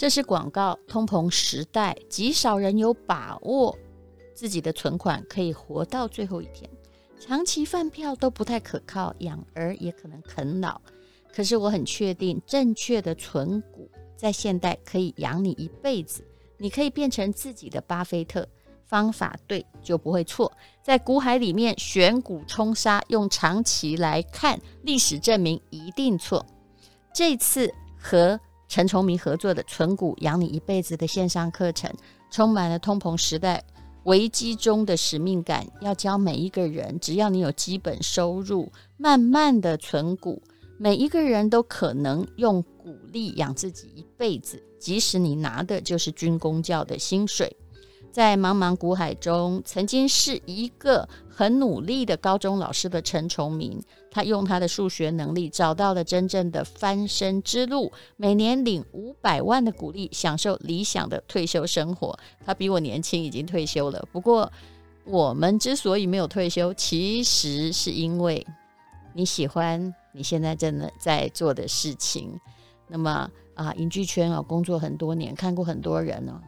这是广告。通膨时代，极少人有把握自己的存款可以活到最后一天。长期饭票都不太可靠，养儿也可能啃老。可是我很确定，正确的存股在现代可以养你一辈子。你可以变成自己的巴菲特，方法对就不会错。在股海里面选股冲杀，用长期来看，历史证明一定错。这次和陈崇明合作的“存股养你一辈子”的线上课程，充满了通膨时代危机中的使命感。要教每一个人，只要你有基本收入，慢慢的存股，每一个人都可能用鼓励养自己一辈子，即使你拿的就是军公教的薪水。在茫茫股海中，曾经是一个很努力的高中老师的陈崇明，他用他的数学能力找到了真正的翻身之路，每年领五百万的股利，享受理想的退休生活。他比我年轻，已经退休了。不过，我们之所以没有退休，其实是因为你喜欢你现在正在做的事情。那么啊，影剧圈啊，工作很多年，看过很多人呢。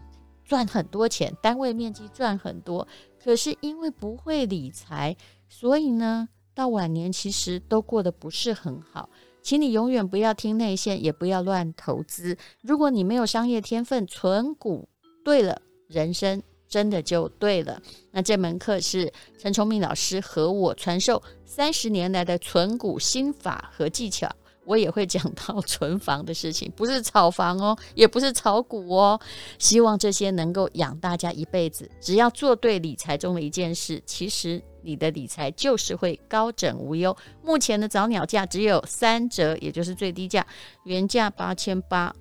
赚很多钱，单位面积赚很多，可是因为不会理财，所以呢，到晚年其实都过得不是很好。请你永远不要听内线，也不要乱投资。如果你没有商业天分，存股对了，人生真的就对了。那这门课是陈崇明老师和我传授三十年来的存股心法和技巧。我也会讲到 存房的事情，不是炒房哦，也不是炒股哦。希望这些能够养大家一辈子。只要做对理财中的一件事，其实你的理财就是会高枕无忧。目前的早鸟价只有三折，也就是最低价，原价八千八，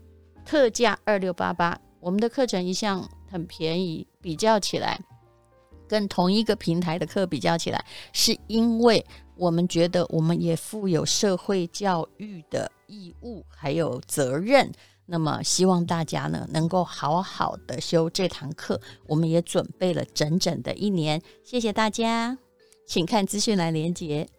特价二六八八。我们的课程一向很便宜，比较起来，跟同一个平台的课比较起来，是因为。我们觉得我们也负有社会教育的义务，还有责任。那么，希望大家呢能够好好的修这堂课。我们也准备了整整的一年。谢谢大家，请看资讯栏连接。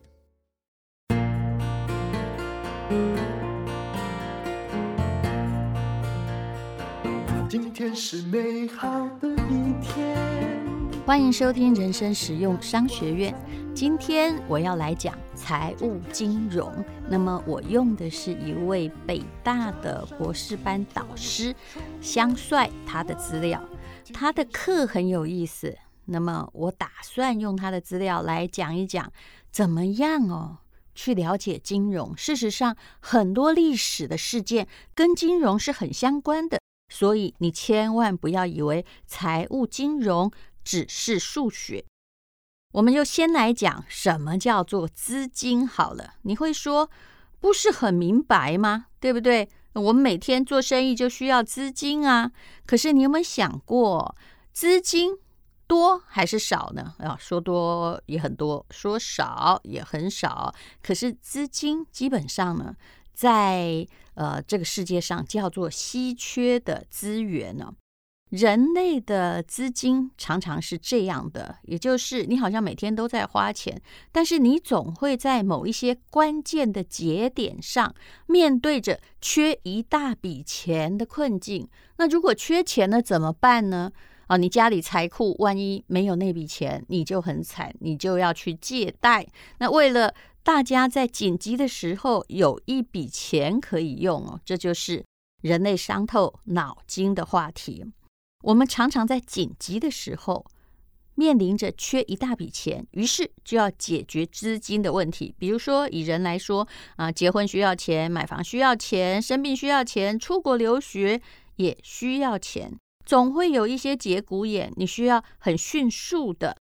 今天是美好的一天。欢迎收听人生实用商学院。今天我要来讲财务金融。那么我用的是一位北大的博士班导师香帅他的资料，他的课很有意思。那么我打算用他的资料来讲一讲，怎么样哦去了解金融。事实上，很多历史的事件跟金融是很相关的，所以你千万不要以为财务金融只是数学。我们就先来讲什么叫做资金好了。你会说不是很明白吗？对不对？我们每天做生意就需要资金啊。可是你有没有想过，资金多还是少呢？啊，说多也很多，说少也很少。可是资金基本上呢，在呃这个世界上叫做稀缺的资源呢。人类的资金常常是这样的，也就是你好像每天都在花钱，但是你总会在某一些关键的节点上面对着缺一大笔钱的困境。那如果缺钱了怎么办呢？啊，你家里财库万一没有那笔钱，你就很惨，你就要去借贷。那为了大家在紧急的时候有一笔钱可以用哦，这就是人类伤透脑筋的话题。我们常常在紧急的时候面临着缺一大笔钱，于是就要解决资金的问题。比如说，以人来说啊，结婚需要钱，买房需要钱，生病需要钱，出国留学也需要钱，总会有一些节骨眼，你需要很迅速的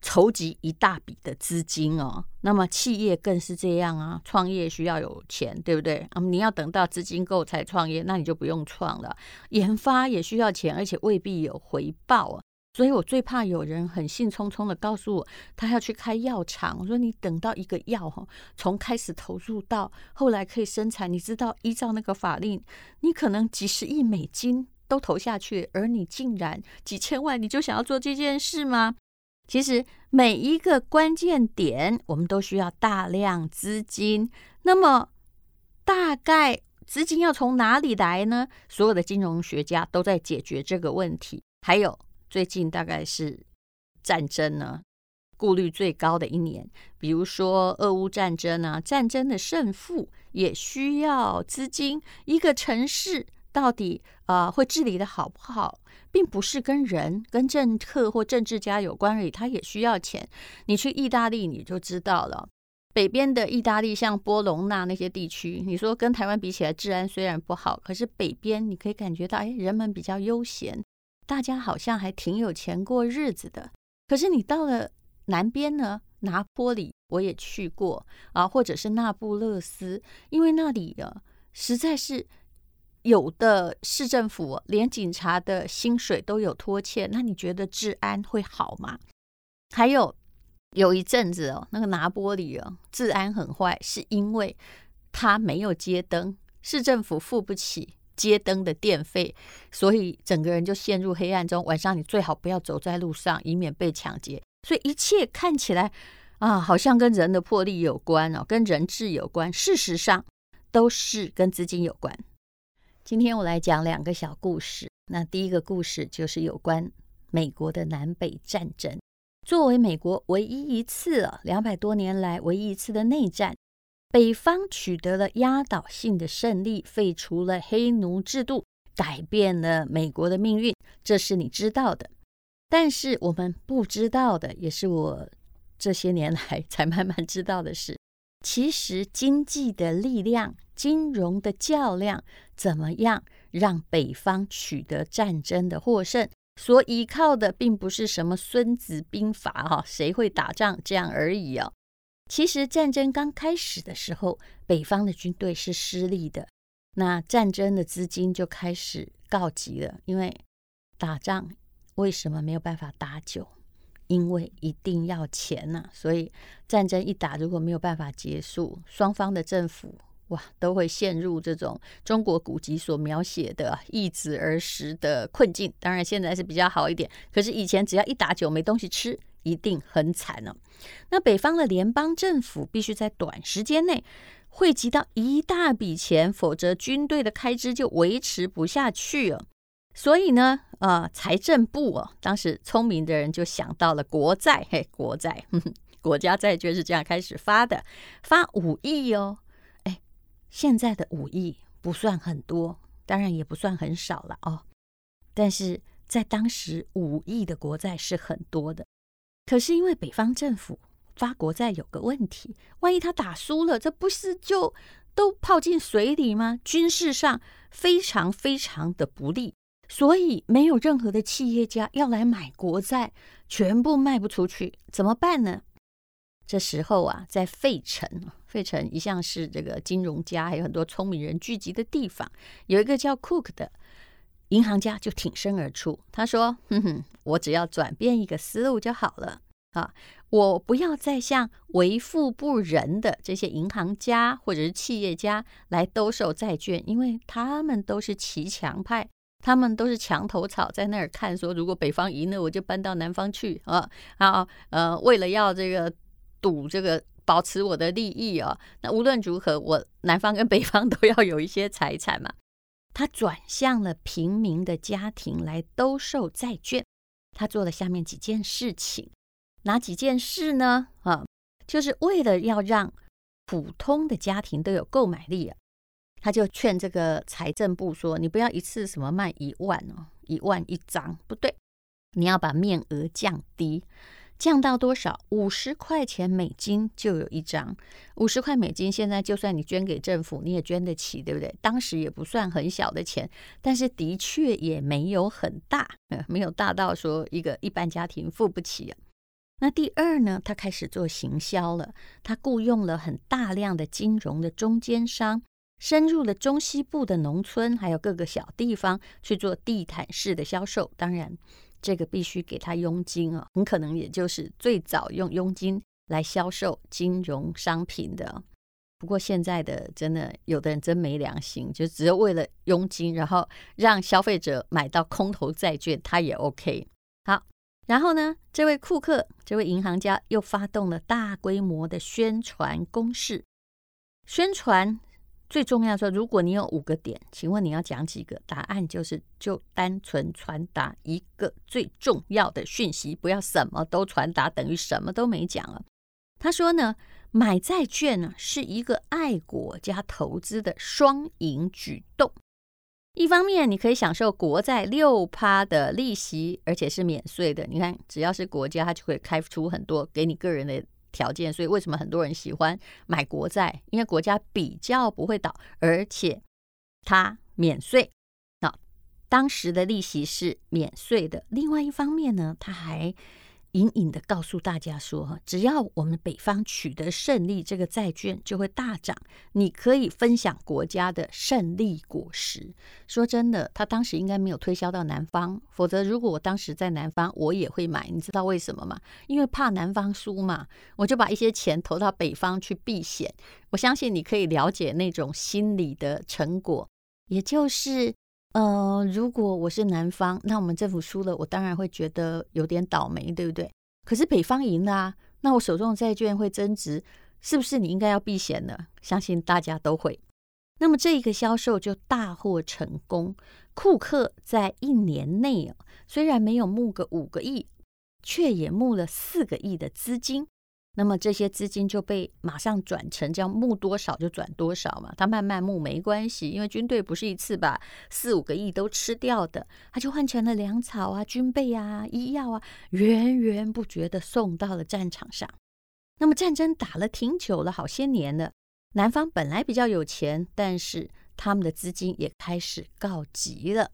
筹集一大笔的资金哦。那么企业更是这样啊，创业需要有钱，对不对？啊，你要等到资金够才创业，那你就不用创了。研发也需要钱，而且未必有回报啊。所以我最怕有人很兴冲冲的告诉我，他要去开药厂。我说你等到一个药哈，从开始投入到后来可以生产，你知道依照那个法令，你可能几十亿美金都投下去，而你竟然几千万，你就想要做这件事吗？其实每一个关键点，我们都需要大量资金。那么，大概资金要从哪里来呢？所有的金融学家都在解决这个问题。还有最近大概是战争呢，顾虑最高的一年，比如说俄乌战争啊，战争的胜负也需要资金。一个城市到底啊、会治理的好不好，并不是跟人、跟政客或政治家有关而已，他也需要钱。你去意大利你就知道了，北边的意大利像波隆纳那些地区，你说跟台湾比起来，治安虽然不好，可是北边你可以感觉到，哎，人们比较悠闲，大家好像还挺有钱过日子的。可是你到了。南边呢，拿坡里我也去过啊，或者是那不勒斯，因为那里啊，实在是有的市政府连警察的薪水都有拖欠，那你觉得治安会好吗？还有有一阵子哦，那个拿玻里哦，治安很坏，是因为他没有街灯，市政府付不起街灯的电费，所以整个人就陷入黑暗中。晚上你最好不要走在路上，以免被抢劫。所以一切看起来啊，好像跟人的魄力有关哦，跟人质有关。事实上，都是跟资金有关。今天我来讲两个小故事。那第一个故事就是有关美国的南北战争。作为美国唯一一次啊，两百多年来唯一一次的内战，北方取得了压倒性的胜利，废除了黑奴制度，改变了美国的命运。这是你知道的。但是我们不知道的，也是我这些年来才慢慢知道的事，其实经济的力量、金融的较量，怎么样让北方取得战争的获胜？所依靠的并不是什么《孙子兵法》哈，谁会打仗这样而已哦。其实战争刚开始的时候，北方的军队是失利的，那战争的资金就开始告急了，因为打仗。为什么没有办法打久？因为一定要钱呐、所以战争一打，如果没有办法结束，双方的政府哇，都会陷入这种中国古籍所描写的易子而食的困境。当然现在是比较好一点，可是以前只要一打久没东西吃，一定很惨呢、那北方的联邦政府必须在短时间内汇集到一大笔钱，否则军队的开支就维持不下去了。所以呢，呃，财政部哦，当时聪明的人就想到了国债，嘿，国债，呵呵，国家债券是这样开始发的，发五亿哦，哎，现在的五亿不算很多，当然也不算很少了哦，但是在当时五亿的国债是很多的。可是因为北方政府发国债有个问题，万一他打输了，这不是就都泡进水里吗？军事上非常非常的不利。所以没有任何的企业家要来买国债，全部卖不出去，怎么办呢？这时候啊，在费城，费城一向是这个金融家还有很多聪明人聚集的地方，有一个叫 Cook 的银行家就挺身而出，他说：“哼哼，我只要转变一个思路就好了啊，我不要再像为富不仁的这些银行家或者是企业家来兜售债券，因为他们都是骑墙派。”他们都是墙头草，在那儿看说，如果北方赢了，我就搬到南方去啊啊呃，为了要这个赌这个保持我的利益啊，那无论如何，我南方跟北方 都要有一些财产嘛。他转向了平民的家庭来兜售债券，他做了下面几件事情，哪几件事呢？啊，就是为了要让普通的家庭都有购买力啊。他就劝这个财政部说：“你不要一次什么卖一万哦，一万一张不对，你要把面额降低，降到多少？五十块钱美金就有一张。五十块美金现在就算你捐给政府，你也捐得起，对不对？当时也不算很小的钱，但是的确也没有很大，没有大到说一个一般家庭付不起。那第二呢，他开始做行销了，他雇佣了很大量的金融的中间商。”深入了中西部的农村，还有各个小地方去做地毯式的销售。当然，这个必须给他佣金啊，很可能也就是最早用佣金来销售金融商品的。不过现在的真的有的人真没良心，就只有为了佣金，然后让消费者买到空头债券，他也 OK。好，然后呢，这位库克，这位银行家又发动了大规模的宣传攻势，宣传。最重要的说，如果你有五个点，请问你要讲几个？答案就是就单纯传达一个最重要的讯息，不要什么都传达，等于什么都没讲了。他说呢，买债券呢是一个爱国加投资的双赢举动。一方面，你可以享受国债六趴的利息，而且是免税的。你看，只要是国家，它就会开出很多给你个人的条件。所以，为什么很多人喜欢买国债？因为国家比较不会倒，而且它免税。那当时的利息是免税的。另外一方面呢，它还隐隐的告诉大家说，只要我们北方取得胜利，这个债券就会大涨。你可以分享国家的胜利果实。说真的，他当时应该没有推销到南方，否则如果我当时在南方，我也会买。你知道为什么吗？因为怕南方输嘛，我就把一些钱投到北方去避险。我相信你可以了解那种心理的成果，也就是。呃，如果我是南方，那我们政府输了，我当然会觉得有点倒霉，对不对？可是北方赢了啊，那我手中的债券会增值，是不是你应该要避险呢？相信大家都会。那么这一个销售就大获成功，库克在一年内虽然没有募个五个亿，却也募了四个亿的资金。那么这些资金就被马上转成这样募多少就转多少嘛，他慢慢募没关系，因为军队不是一次把四五个亿都吃掉的，他就换成了粮草啊、军备啊、医药啊，源源不绝地送到了战场上。那么战争打了挺久了，好些年了，南方本来比较有钱，但是他们的资金也开始告急了，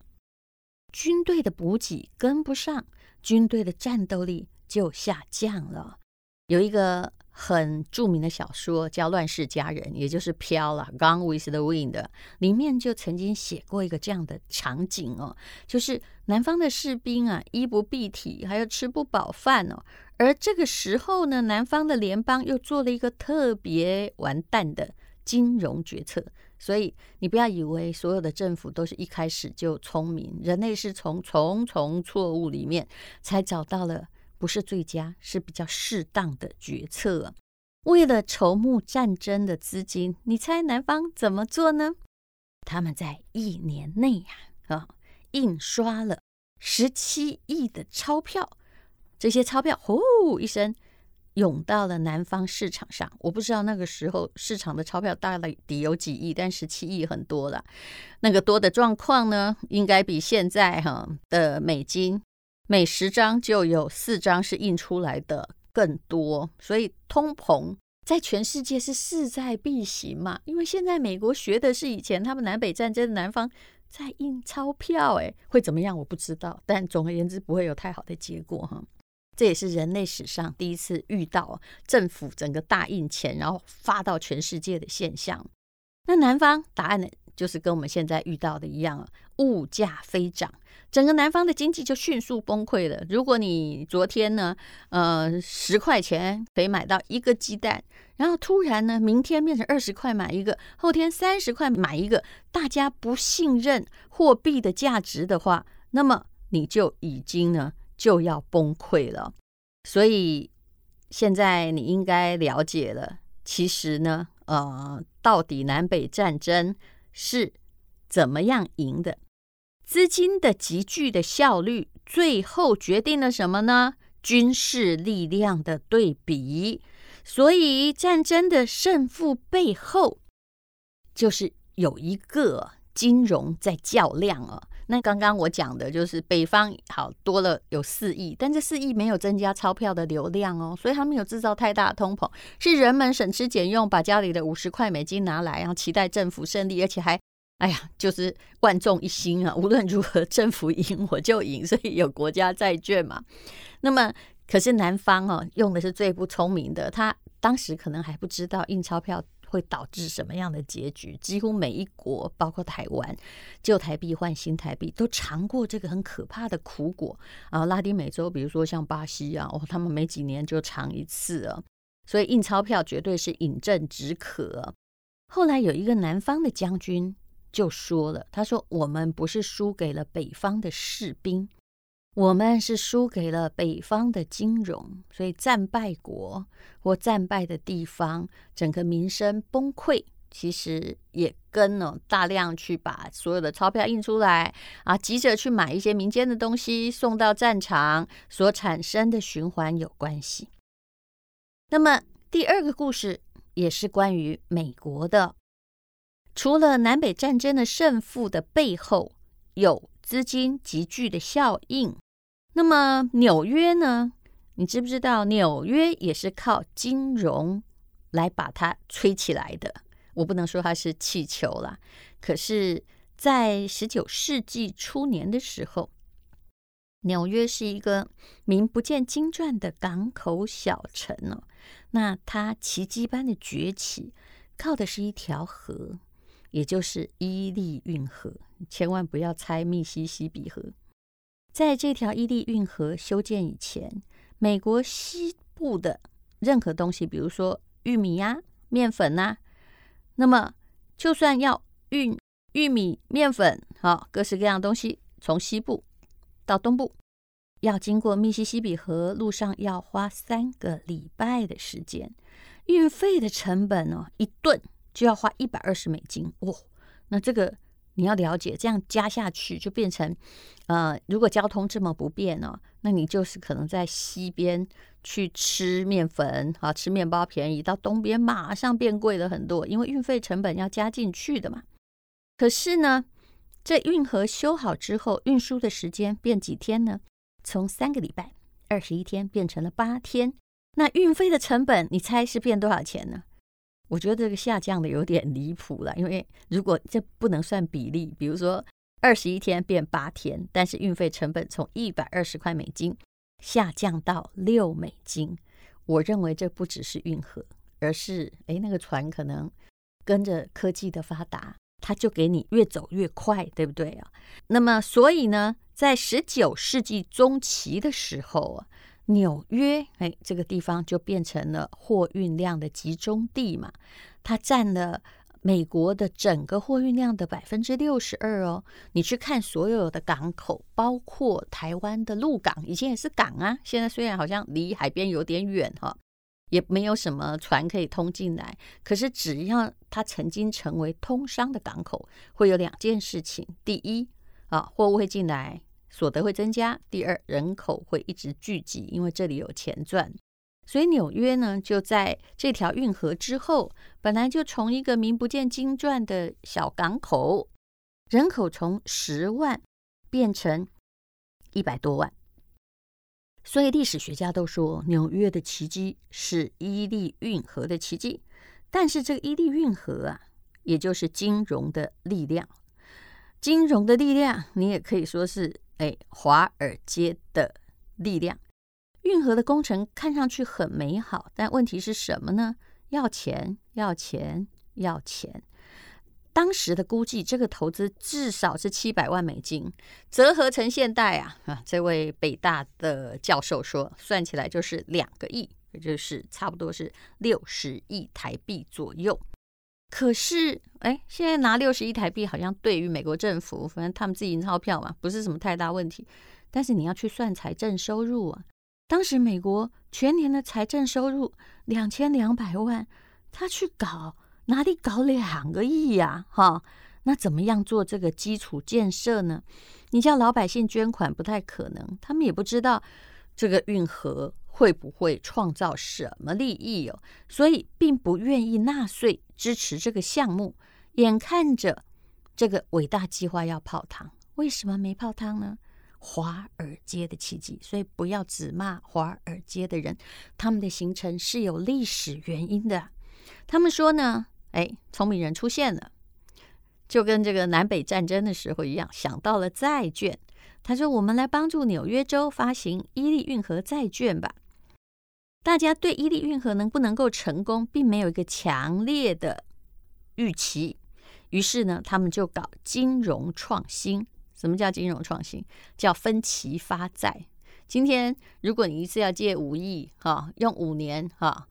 军队的补给跟不上，军队的战斗力就下降了。有一个很著名的小说叫《乱世佳人》，也就是《飘》了，《Gone with the Wind》里面就曾经写过一个这样的场景哦，就是南方的士兵啊，衣不蔽体，还有吃不饱饭哦。而这个时候呢，南方的联邦又做了一个特别完蛋的金融决策。所以你不要以为所有的政府都是一开始就聪明，人类是从重重错误里面才找到了。不是最佳，是比较适当的决策。为了筹募战争的资金，你猜南方怎么做呢？他们在一年内呀，啊，印刷了十七亿的钞票。这些钞票呼一声涌到了南方市场上。我不知道那个时候市场的钞票大抵有几亿，但十七亿很多了。那个多的状况呢，应该比现在哈的美金。每十张就有四张是印出来的更多，所以通膨在全世界是势在必行嘛。因为现在美国学的是以前他们南北战争的南方在印钞票，诶，会怎么样我不知道，但总而言之不会有太好的结果哈。这也是人类史上第一次遇到政府整个大印钱，然后发到全世界的现象。那南方答案呢？就是跟我们现在遇到的一样，物价飞涨，整个南方的经济就迅速崩溃了。如果你昨天呢，呃，十块钱可以买到一个鸡蛋，然后突然呢，明天变成二十块买一个，后天三十块买一个，大家不信任货币的价值的话，那么你就已经呢就要崩溃了。所以现在你应该了解了，其实呢，呃，到底南北战争。是怎么样赢的？资金的集聚的效率，最后决定了什么呢？军事力量的对比。所以战争的胜负背后，就是有一个金融在较量啊。那刚刚我讲的就是北方好多了有四亿，但这四亿没有增加钞票的流量哦，所以他没有制造太大的通膨，是人们省吃俭用把家里的五十块美金拿来，然后期待政府胜利，而且还哎呀，就是万众一心啊，无论如何政府赢我就赢，所以有国家债券嘛。那么可是南方哦，用的是最不聪明的，他当时可能还不知道印钞票。会导致什么样的结局？几乎每一国，包括台湾，旧台币换新台币，都尝过这个很可怕的苦果啊！拉丁美洲，比如说像巴西啊，哦，他们每几年就尝一次啊。所以印钞票绝对是饮鸩止渴。后来有一个南方的将军就说了，他说：“我们不是输给了北方的士兵。”我们是输给了北方的金融，所以战败国或战败的地方，整个民生崩溃，其实也跟呢，大量去把所有的钞票印出来啊，急着去买一些民间的东西送到战场所产生的循环有关系。那么第二个故事也是关于美国的，除了南北战争的胜负的背后有资金集聚的效应，那么纽约呢？你知不知道纽约也是靠金融来把它吹起来的？我不能说它是气球啦，可是，在十九世纪初年的时候，纽约是一个名不见经传的港口小城哦。那它奇迹般的崛起，靠的是一条河，也就是伊利运河。千万不要猜密西西比河。在这条伊利运河修建以前，美国西部的任何东西，比如说玉米呀、面粉呐，那么就算要运玉米、面粉，好，各式各样东西从西部到东部，要经过密西西比河，路上要花三个礼拜的时间，运费的成本呢，一顿就要花一百二十美金哦。那这个。你要了解，这样加下去就变成，呃，如果交通这么不便呢，那你就是可能在西边去吃面粉啊，吃面包便宜，到东边马上变贵了很多，因为运费成本要加进去的嘛。可是呢，这运河修好之后，运输的时间变几天呢？从三个礼拜，二十一天变成了八天。那运费的成本，你猜是变多少钱呢？我觉得这个下降的有点离谱了，因为如果这不能算比例，比如说二十一天变八天，但是运费成本从一百二十块美金下降到六美金，我认为这不只是运河，而是诶那个船可能跟着科技的发达，它就给你越走越快，对不对啊？那么所以呢，在十九世纪中期的时候啊。纽约，哎，这个地方就变成了货运量的集中地嘛，它占了美国的整个货运量的百分之六十二哦。你去看所有的港口，包括台湾的鹿港，以前也是港啊，现在虽然好像离海边有点远哈，也没有什么船可以通进来，可是只要它曾经成为通商的港口，会有两件事情：第一，啊，货物会进来。所得会增加。第二，人口会一直聚集，因为这里有钱赚。所以纽约呢，就在这条运河之后，本来就从一个名不见经传的小港口，人口从十万变成一百多万。所以历史学家都说，纽约的奇迹是伊利运河的奇迹。但是这个伊利运河啊，也就是金融的力量，金融的力量，你也可以说是。哎，华尔街的力量，运河的工程看上去很美好，但问题是什么呢？要钱，要钱，要钱。当时的估计，这个投资至少是七百万美金，折合成现代啊啊！这位北大的教授说，算起来就是两个亿，也就是差不多是六十亿台币左右。可是，哎，现在拿六十亿台币，好像对于美国政府，反正他们自己印钞票嘛，不是什么太大问题。但是你要去算财政收入啊，当时美国全年的财政收入两千两百万，他去搞哪里搞两个亿呀？哈，那怎么样做这个基础建设呢？你叫老百姓捐款不太可能，他们也不知道这个运河。会不会创造什么利益哦？所以并不愿意纳税支持这个项目。眼看着这个伟大计划要泡汤，为什么没泡汤呢？华尔街的奇迹。所以不要只骂华尔街的人，他们的形成是有历史原因的。他们说呢，哎，聪明人出现了，就跟这个南北战争的时候一样，想到了债券。他说：“我们来帮助纽约州发行伊利运河债券吧。”大家对伊利运河能不能够成功，并没有一个强烈的预期。于是呢，他们就搞金融创新。什么叫金融创新？叫分期发债。今天，如果你一次要借五亿，哈，用五年，哈，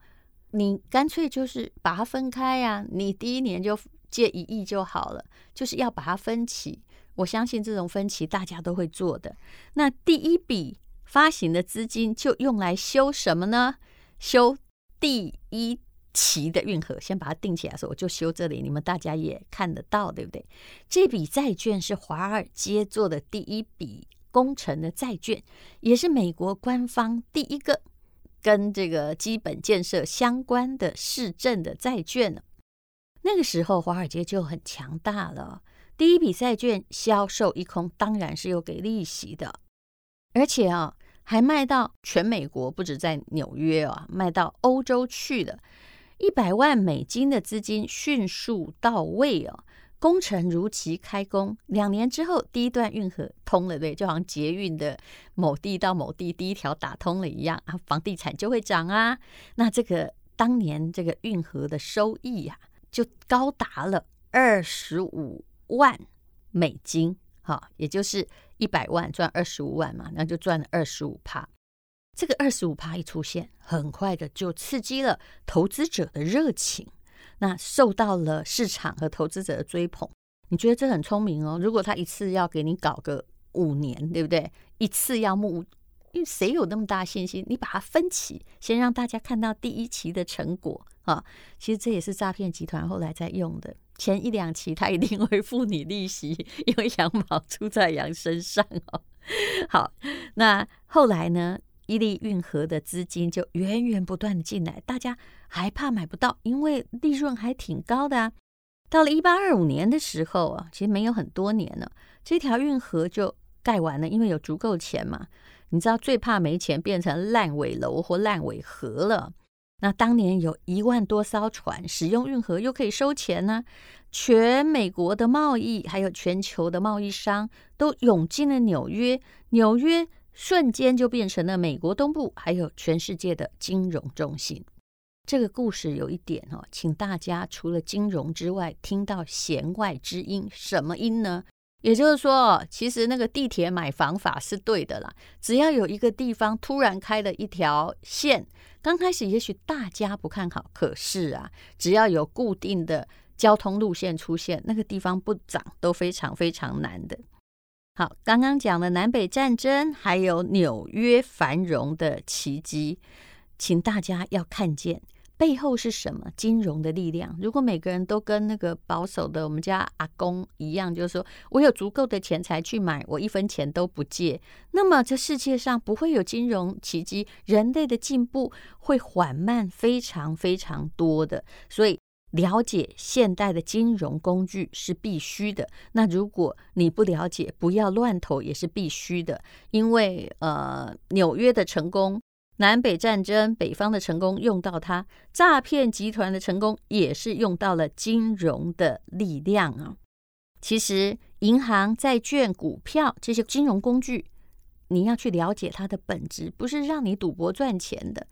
你干脆就是把它分开呀。你第一年就借一亿就好了，就是要把它分期。我相信这种分期大家都会做的。那第一笔。发行的资金就用来修什么呢？修第一期的运河，先把它定起来的时候，我就修这里，你们大家也看得到，对不对？这笔债券是华尔街做的第一笔工程的债券，也是美国官方第一个跟这个基本建设相关的市政的债券。那个时候，华尔街就很强大了。第一笔债券销售一空，当然是有给利息的，而且啊，还卖到全美国，不止在纽约啊，卖到欧洲去了。一百万美金的资金迅速到位哦，工程如期开工。两年之后，第一段运河通了，对，就好像捷运的某地到某地第一条打通了一样啊，房地产就会涨啊。那这个当年这个运河的收益啊，就高达了二十五万美金，哈，也就是一百万赚二十五万嘛，那就赚了二十五趴。这个二十五趴一出现，很快的就刺激了投资者的热情，那受到了市场和投资者的追捧。你觉得这很聪明哦？如果他一次要给你搞个五年，对不对？一次要募，因为谁有那么大信心？你把它分期，先让大家看到第一期的成果啊。其实这也是诈骗集团后来在用的。前一两期他一定会付你利息，因为羊毛出在羊身上哦。好，那后来呢？伊利运河的资金就源源不断的进来，大家还怕买不到，因为利润还挺高的啊。到了一八二五年的时候啊，其实没有很多年了，这条运河就盖完了，因为有足够钱嘛。你知道最怕没钱变成烂尾楼或烂尾河了。那当年有一万多艘船使用运河，又可以收钱呢、全美国的贸易还有全球的贸易商都涌进了纽约，纽约瞬间就变成了美国东部还有全世界的金融中心。这个故事有一点哦，请大家除了金融之外，听到弦外之音，什么音呢？也就是说，其实那个地铁买房法是对的啦。只要有一个地方突然开了一条线，刚开始也许大家不看好，可是啊，只要有固定的交通路线出现，那个地方不涨都非常非常难的。好，刚刚讲了南北战争，还有纽约繁荣的奇迹，请大家要看见。背后是什么？金融的力量。如果每个人都跟那个保守的我们家阿公一样，就是说我有足够的钱财去买，我一分钱都不借，那么这世界上不会有金融奇迹，人类的进步会缓慢非常非常多的。所以了解现代的金融工具是必须的。那如果你不了解，不要乱投也是必须的，因为呃，纽约的成功。南北战争，北方的成功用到它；诈骗集团的成功也是用到了金融的力量啊。其实，银行、债券、股票这些金融工具，你要去了解它的本质，不是让你赌博赚钱的，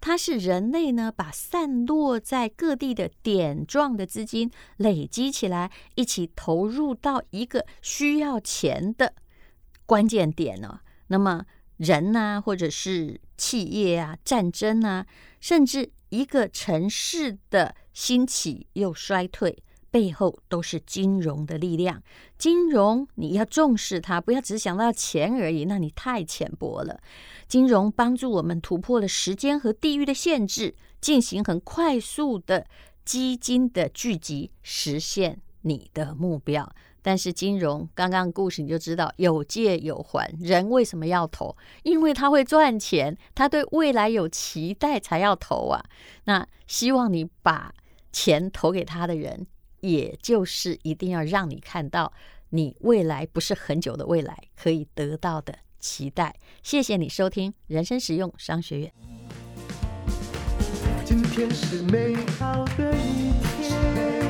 它是人类呢把散落在各地的点状的资金累积起来，一起投入到一个需要钱的关键点呢。那么。人呐、或者是企业啊，战争啊，甚至一个城市的兴起又衰退，背后都是金融的力量。金融你要重视它，不要只想到钱而已，那你太浅薄了。金融帮助我们突破了时间和地域的限制，进行很快速的基金的聚集，实现你的目标。但是金融，刚刚故事你就知道，有借有还，人为什么要投？因为他会赚钱，他对未来有期待才要投啊。那希望你把钱投给他的人，也就是一定要让你看到你未来不是很久的未来可以得到的期待。谢谢你收听人生实用商学院。今天是美好的一天。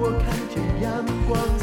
我看见阳光。